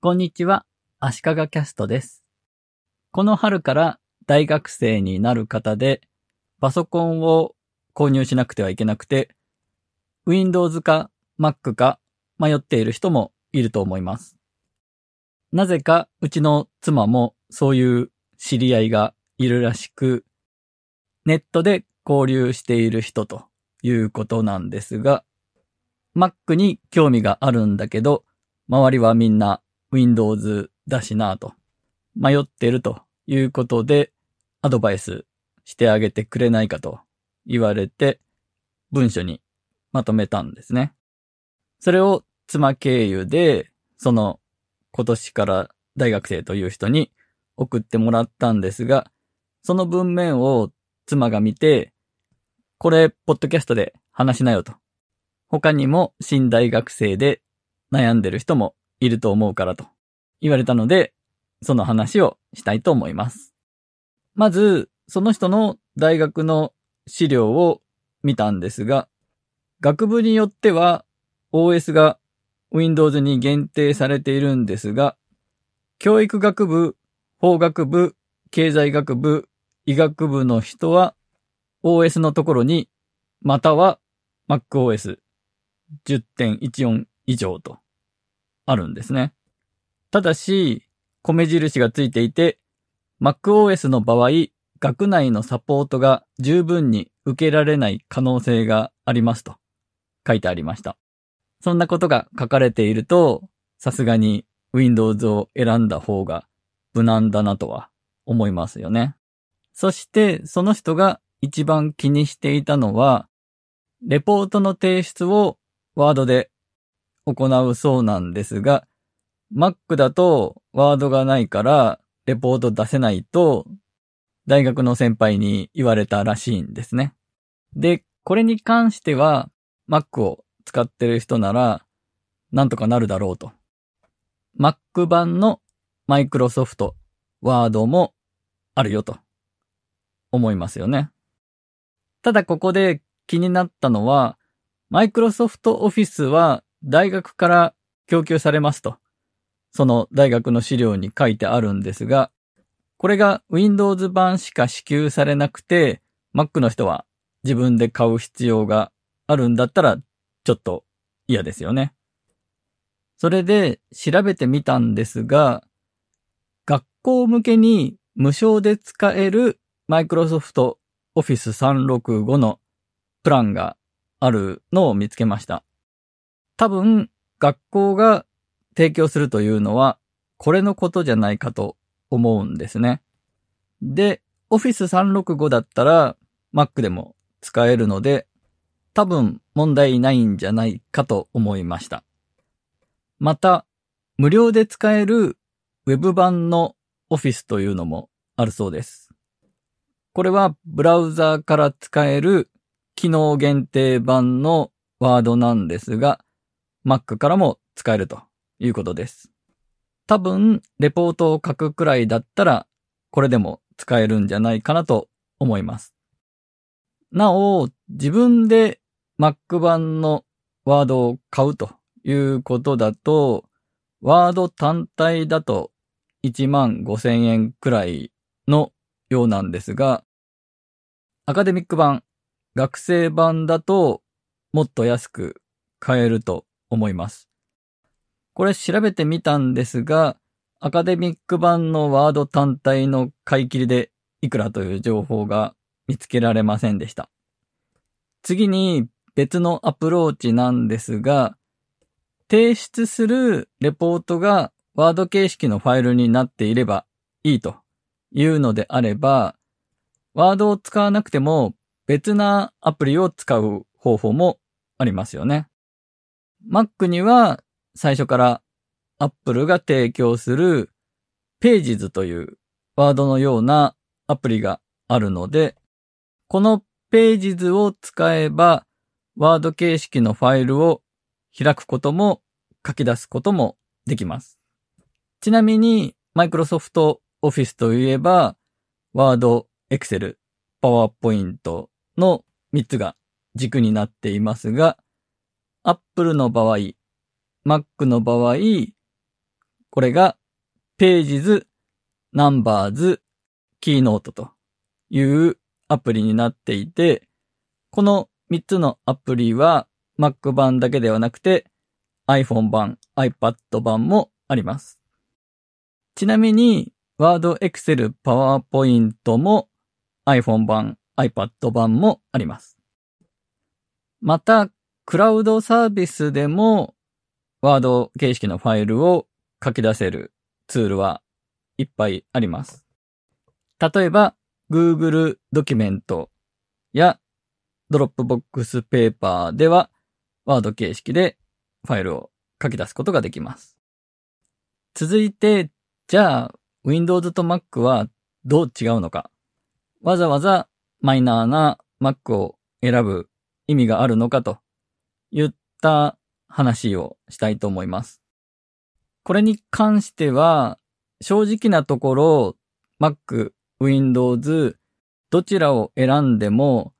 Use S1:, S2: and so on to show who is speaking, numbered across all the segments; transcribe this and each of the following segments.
S1: こんにちは、足利キャストです。この春から大学生になる方で、パソコンを購入しなくてはいけなくて、Windows か Mac か迷っている人もいると思います。なぜかうちの妻もそういう知り合いがいるらしく、ネットで交流している人ということなんですが、Mac に興味があるんだけど、周りはみんな Windows だしなと迷ってるということでアドバイスしてあげてくれないかと言われて文書にまとめたんですね。それを妻経由でその今年から大学生という人に送ってもらったんですが、その文面を妻が見て、これ、ポッドキャストで話しなよと。他にも新大学生で悩んでる人もいると思うからと言われたので、その話をしたいと思います。まず、その人の大学の資料を見たんですが、学部によっては OS が Windows に限定されているんですが、教育学部、法学部、経済学部、医学部の人は OS のところに、または MacOS 10.14以上とあるんですね。ただし、米印がついていて、MacOS の場合、学内のサポートが十分に受けられない可能性がありますと書いてありました。そんなことが書かれていると、さすがに Windows を選んだ方が無難だなとは思いますよね。そして、その人が一番気にしていたのは、レポートの提出をワードで行うそうなんですが、Mac だとワードがないからレポート出せないと大学の先輩に言われたらしいんですね。で、これに関しては Mac を使ってる人ならなんとかなるだろうと。Mac 版の Microsoft Word もあるよと思いますよね。ただここで気になったのは、Microsoft Office は大学から供給されますと。その大学の資料に書いてあるんですが、これが Windows 版しか支給されなくて、Mac の人は自分で買う必要があるんだったら、ちょっと嫌ですよね。それで調べてみたんですが、学校向けに無償で使える Microsoft Office 365のプランがあるのを見つけました。多分、学校が提供するというのは、これのことじゃないかと思うんですね。で、Office 365だったら Mac でも使えるので、多分問題ないんじゃないかと思いました。また、無料で使える Web 版の Office というのもあるそうです。これはブラウザーから使える機能限定版のワードなんですが、Mac からも使えるということです。多分、レポートを書くくらいだったら、これでも使えるんじゃないかなと思います。なお、自分で Mac 版のワードを買うということだと、ワード単体だと1万5千円くらいのようなんですが、アカデミック版、学生版だともっと安く買えると思います。これ調べてみたんですが、アカデミック版のワード単体の買い切りでいくらという情報が見つけられませんでした。次に別のアプローチなんですが、提出するレポートがワード形式のファイルになっていればいいというのであれば、ワードを使わなくても別なアプリを使う方法もありますよね。Mac には最初から Apple が提供する Pages というワードのようなアプリがあるので、この Pages を使えばワード形式のファイルを開くことも書き出すこともできます。ちなみに Microsoft Office といえば Word、Excel、PowerPoint の3つが軸になっていますが、Apple の場合、Mac の場合、これが Pages、Numbers、Keynote というアプリになっていて、この3つのアプリは Mac 版だけではなくて iPhone 版、iPad 版もあります。ちなみに Word、Excel、PowerPoint も iPhone 版、iPad 版もあります。また、クラウドサービスでも Word 形式のファイルを書き出せるツールはいっぱいあります。例えば、Google ドキュメントや Dropbox ペーパーでは、ワード形式でファイルを書き出すことができます。続いて、じゃあ、Windows と Mac はどう違うのか。わざわざマイナーな Mac を選ぶ意味があるのかといった話をしたいと思います。これに関しては、正直なところ、Mac、Windows、どちらを選んでも、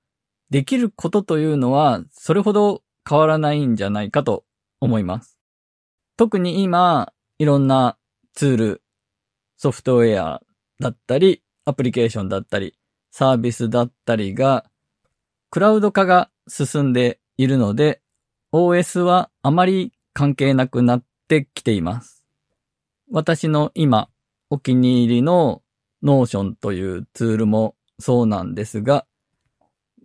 S1: できることというのは、それほど変わらないんじゃないかと思います。特に今、いろんなツール、ソフトウェアだったり、アプリケーションだったり、サービスだったりが、クラウド化が進んでいるので、OS はあまり関係なくなってきています。私の今、お気に入りの Notion というツールもそうなんですが、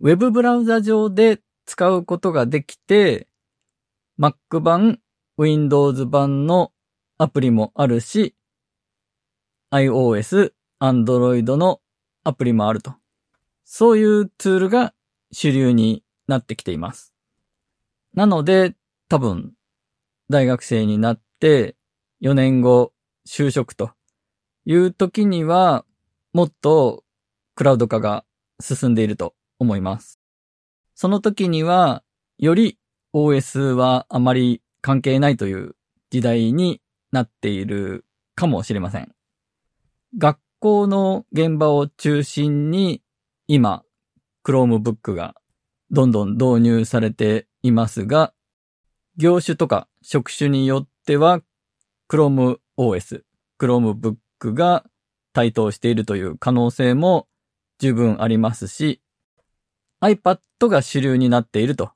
S1: ウェブブラウザ上で使うことができて、Mac 版、Windows 版のアプリもあるし、iOS、Android のアプリもあると。そういうツールが主流になってきています。なので、多分、大学生になって4年後就職という時には、もっとクラウド化が進んでいると思います。その時には、より OS はあまり関係ないという時代になっているかもしれません。学校の現場を中心に今、Chromebook がどんどん導入されていますが、業種とか職種によっては Chrome OS、Chromebook が台頭しているという可能性も十分ありますし、iPad が主流になっていると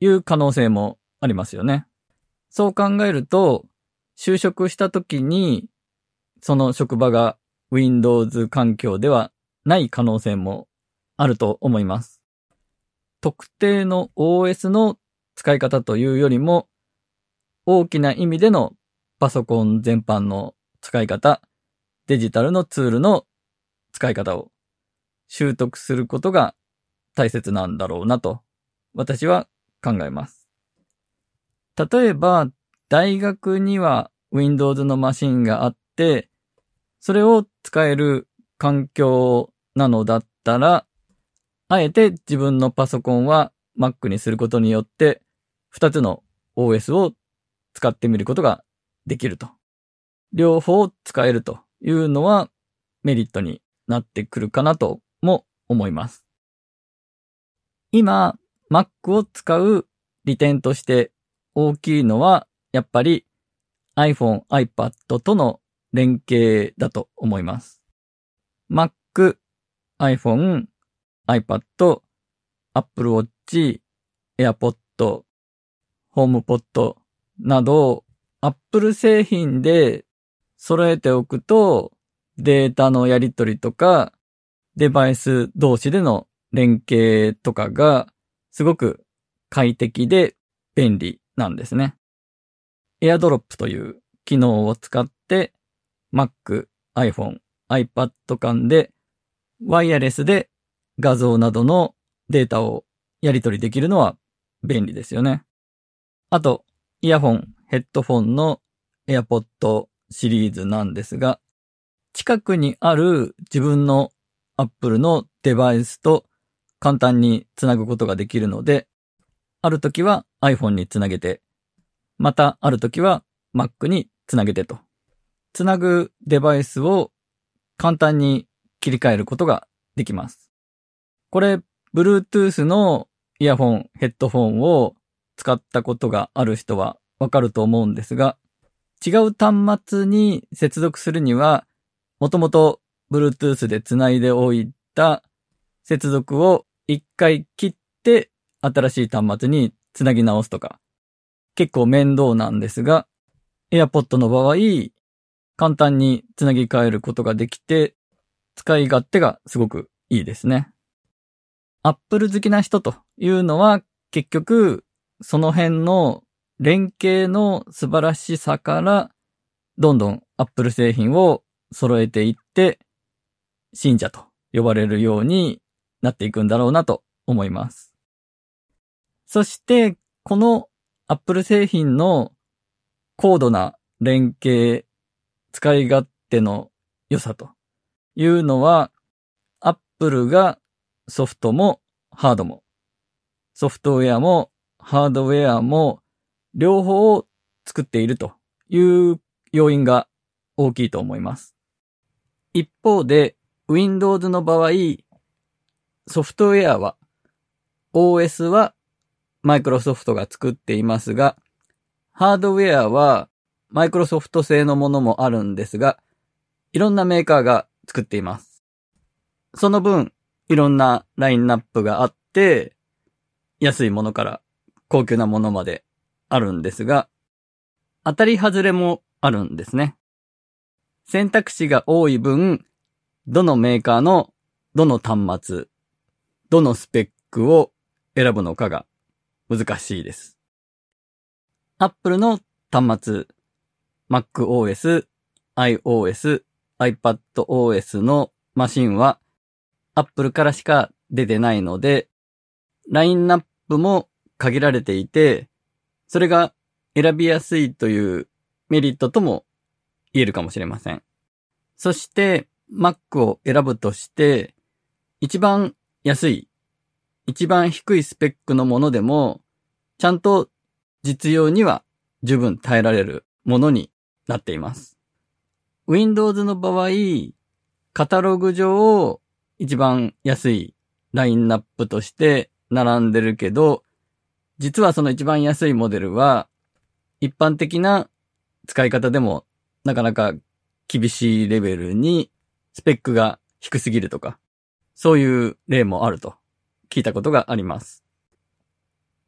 S1: いう可能性もありますよね。そう考えると、就職した時に、その職場が Windows 環境ではない可能性もあると思います。特定の OS の使い方というよりも、大きな意味でのパソコン全般の使い方、デジタルのツールの使い方を習得することが大切なんだろうなと、私は考えます。例えば、大学には Windows のマシンがあって、それを使える環境なのだったら、あえて自分のパソコンは Mac にすることによって、二つの OS を使ってみることができると。両方使えるというのはメリットになってくるかなとも思います。今、Mac を使う利点として大きいのは、やっぱり iPhone、iPad との連携だと思います。Mac、iPhone、iPad、Apple Watch、AirPod、HomePod など、Apple 製品で揃えておくと、データのやり取りとか、デバイス同士での連携とかがすごく快適で便利なんですね。AirDrop という機能を使って Mac、iPhone、iPad 間でワイヤレスで画像などのデータをやり取りできるのは便利ですよね。あと、イヤホン、ヘッドフォンの AirPod シリーズなんですが、近くにある自分の Apple のデバイスと簡単につなぐことができるので、ある時は iPhone につなげて、またある時は Mac につなげてと。つなぐデバイスを簡単に切り替えることができます。これ、Bluetooth のイヤホン、ヘッドフォンを使ったことがある人はわかると思うんですが、違う端末に接続するには、もともと Bluetooth で繋いでおいた接続を一回切って新しい端末に繋ぎ直すとか、結構面倒なんですが、AirPod の場合、簡単に繋ぎ替えることができて、使い勝手がすごくいいですね。Apple 好きな人というのは結局その辺の連携の素晴らしさからどんどん Apple 製品を揃えていって信者と呼ばれるようになっていくんだろうなと思います。そしてこの Apple 製品の高度な連携、使い勝手の良さというのは Apple がソフトもハードも、ソフトウェアもハードウェアも両方を作っているという要因が大きいと思います。一方で Windows の場合、ソフトウェアは OS はマイクロソフトが作っていますが、ハードウェアはマイクロソフト製のものもあるんですが、いろんなメーカーが作っています。その分、いろんなラインナップがあって、安いものから高級なものまであるんですが、当たり外れもあるんですね。選択肢が多い分、どのメーカーのどの端末、どのスペックを選ぶのかが難しいです。Apple の端末、MacOS、iOS、iPadOS のマシンは Apple からしか出てないので、ラインナップも限られていて、それが選びやすいというメリットとも言えるかもしれません。そして Mac を選ぶとして、一番安い、一番低いスペックのものでも、ちゃんと実用には十分耐えられるものになっています。Windows の場合、カタログ上一番安いラインナップとして並んでるけど、実はその一番安いモデルは、一般的な使い方でもなかなか厳しいレベルにスペックが低すぎるとか、そういう例もあると聞いたことがあります。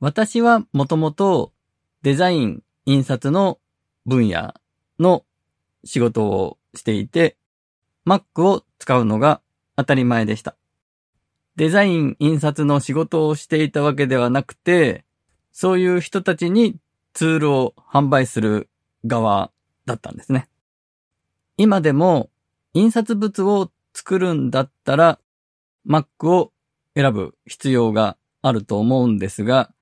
S1: 私はもともとデザイン、印刷の分野の仕事をしていて、Mac を使うのが当たり前でした。デザイン、印刷の仕事をしていたわけではなくて、そういう人たちにツールを販売する側だったんですね。今でも印刷物を作るんだったら Mac を選ぶ必要があると思うんですが、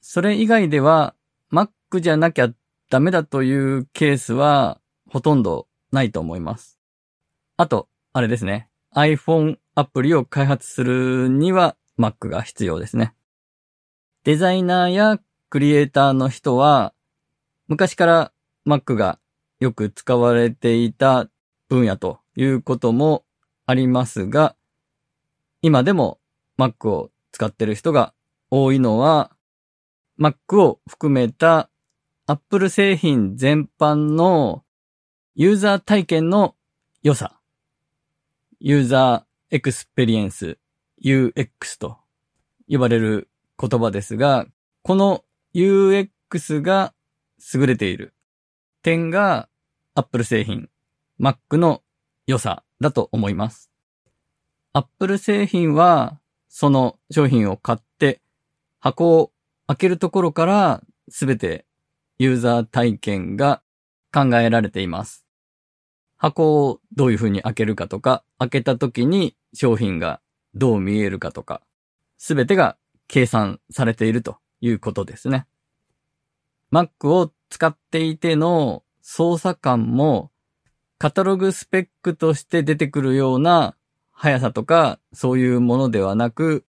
S1: それ以外では Mac じゃなきゃダメだというケースはほとんどないと思います。あと、あれですね。iPhone アプリを開発するには Mac が必要ですね。デザイナーやクリエイターの人は昔から Mac がよく使われていた分野ということもありますが、今でも Mac を使ってる人が多いのは Mac を含めた Apple 製品全般のユーザー体験の良さユーザーエクスペリエンス UX と呼ばれる言葉ですが、この UX が優れている点が Apple 製品、Mac の良さだと思います。Apple 製品はその商品を買って箱を開けるところからすべてユーザー体験が考えられています。箱をどういう風に開けるかとか、開けた時に商品がどう見えるかとか、すべてが計算されているということですね。Mac を使っていての操作感もカタログスペックとして出てくるような速さとかそういうものではなく、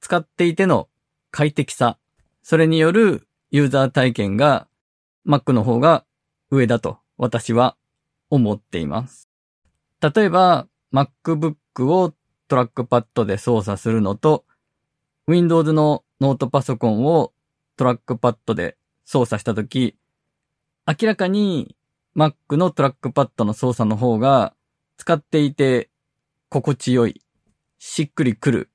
S1: 使っていての快適さ、それによるユーザー体験が Mac の方が上だと私は思っています。例えば、MacBook をトラックパッドで操作するのと、Windows のノートパソコンをトラックパッドで操作したとき、明らかに Mac のトラックパッドの操作の方が使っていて心地よい、しっくりくる、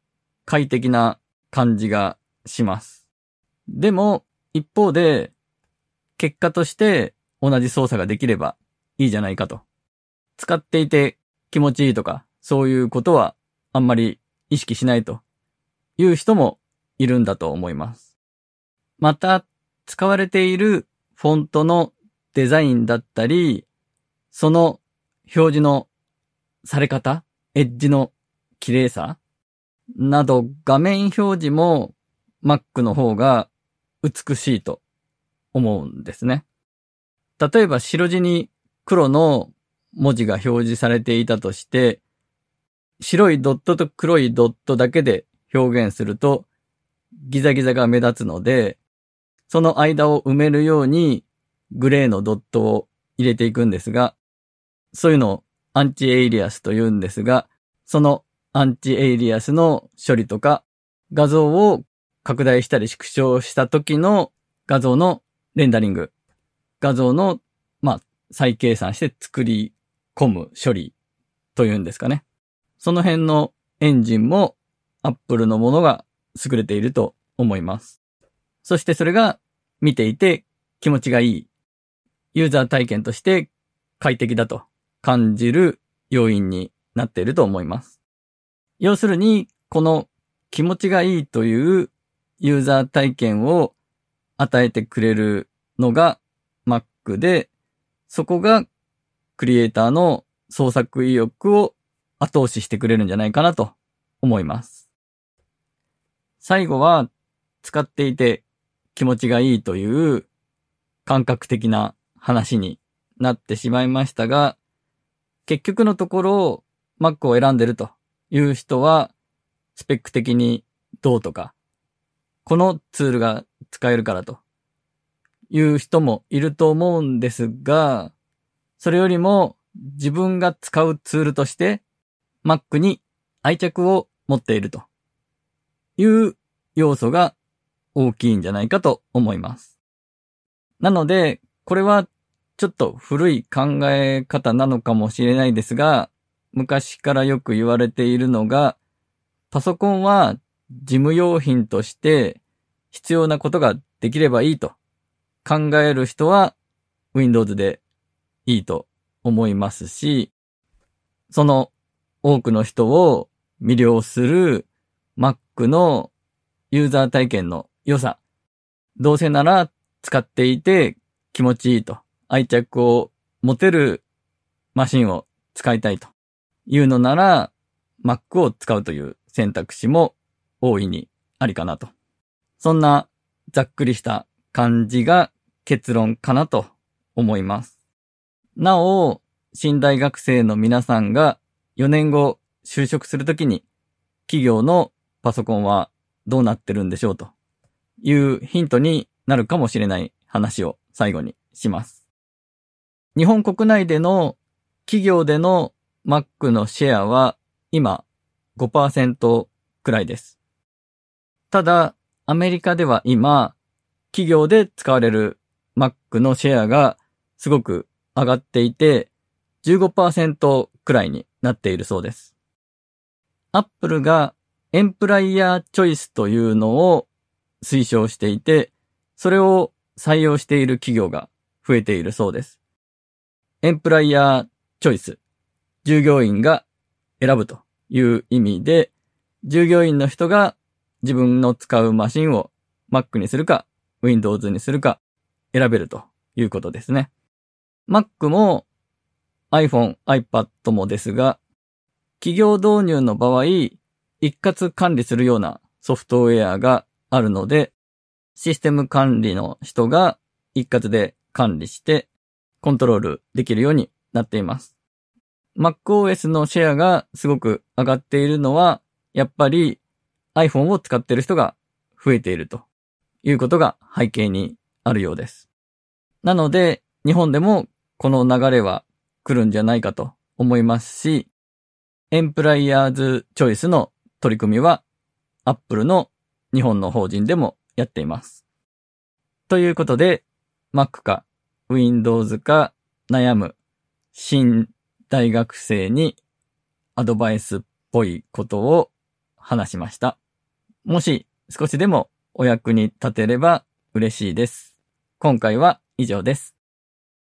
S1: 快適な感じがします。でも、一方で、結果として同じ操作ができればいいじゃないかと。使っていて気持ちいいとか、そういうことはあんまり意識しないという人もいるんだと思います。また、使われているフォントのデザインだったり、その表示のされ方、エッジの綺麗さなど画面表示も Mac の方が美しいと思うんですね。例えば白地に黒の文字が表示されていたとして、白いドットと黒いドットだけで表現するとギザギザが目立つので、その間を埋めるようにグレーのドットを入れていくんですが、そういうのをアンチエイリアスと言うんですが、そのアンチエイリアスの処理とか画像を拡大したり縮小した時の画像のレンダリング、画像の、まあ、再計算して作り込む処理というんですかね。その辺のエンジンも Apple のものが優れていると思います。そしてそれが見ていて気持ちがいいユーザー体験として快適だと感じる要因になっていると思います。要するに、この気持ちがいいというユーザー体験を与えてくれるのが Mac で、そこがクリエイターの創作意欲を後押ししてくれるんじゃないかなと思います。最後は使っていて気持ちがいいという感覚的な話になってしまいましたが、結局のところ Mac を選んでるという人はスペック的にどうとか、このツールが使えるからという人もいると思うんですが、それよりも自分が使うツールとして Mac に愛着を持っているという要素が大きいんじゃないかと思います。なので、これはちょっと古い考え方なのかもしれないですが、昔からよく言われているのが、パソコンは事務用品として必要なことができればいいと考える人は Windows でいいと思いますし、その多くの人を魅了する Mac のユーザー体験の良さ、どうせなら使っていて気持ちいいと愛着を持てるマシンを使いたいというのなら Mac を使うという選択肢も大いにありかなと。そんなざっくりした感じが結論かなと思います。なお、新大学生の皆さんが4年後就職するときに企業のパソコンはどうなってるんでしょうというヒントになるかもしれない話を最後にします。日本国内での企業での Mac のシェアは今5%くらいです。ただ、アメリカでは今、企業で使われる Mac のシェアがすごく上がっていて、15%くらいになっているそうです。Apple がエンプライヤーチョイスというのを推奨していて、それを採用している企業が増えているそうです。エンプライヤーチョイス。従業員が選ぶという意味で、従業員の人が自分の使うマシンを Mac にするか Windows にするか選べるということですね。Mac も iPhone、iPad もですが、企業導入の場合、一括管理するようなソフトウェアがあるので、システム管理の人が一括で管理してコントロールできるようになっています。MacOS のシェアがすごく上がっているのは、やっぱり iPhone を使っている人が増えているということが背景にあるようです。なので、日本でもこの流れは来るんじゃないかと思いますし、エンプライヤーズチョイスの取り組みは Apple の日本の法人でもやっています。ということで、Mac か Windows か悩む新大学生にアドバイスっぽいことを話しました。もし少しでもお役に立てれば嬉しいです。今回は以上です。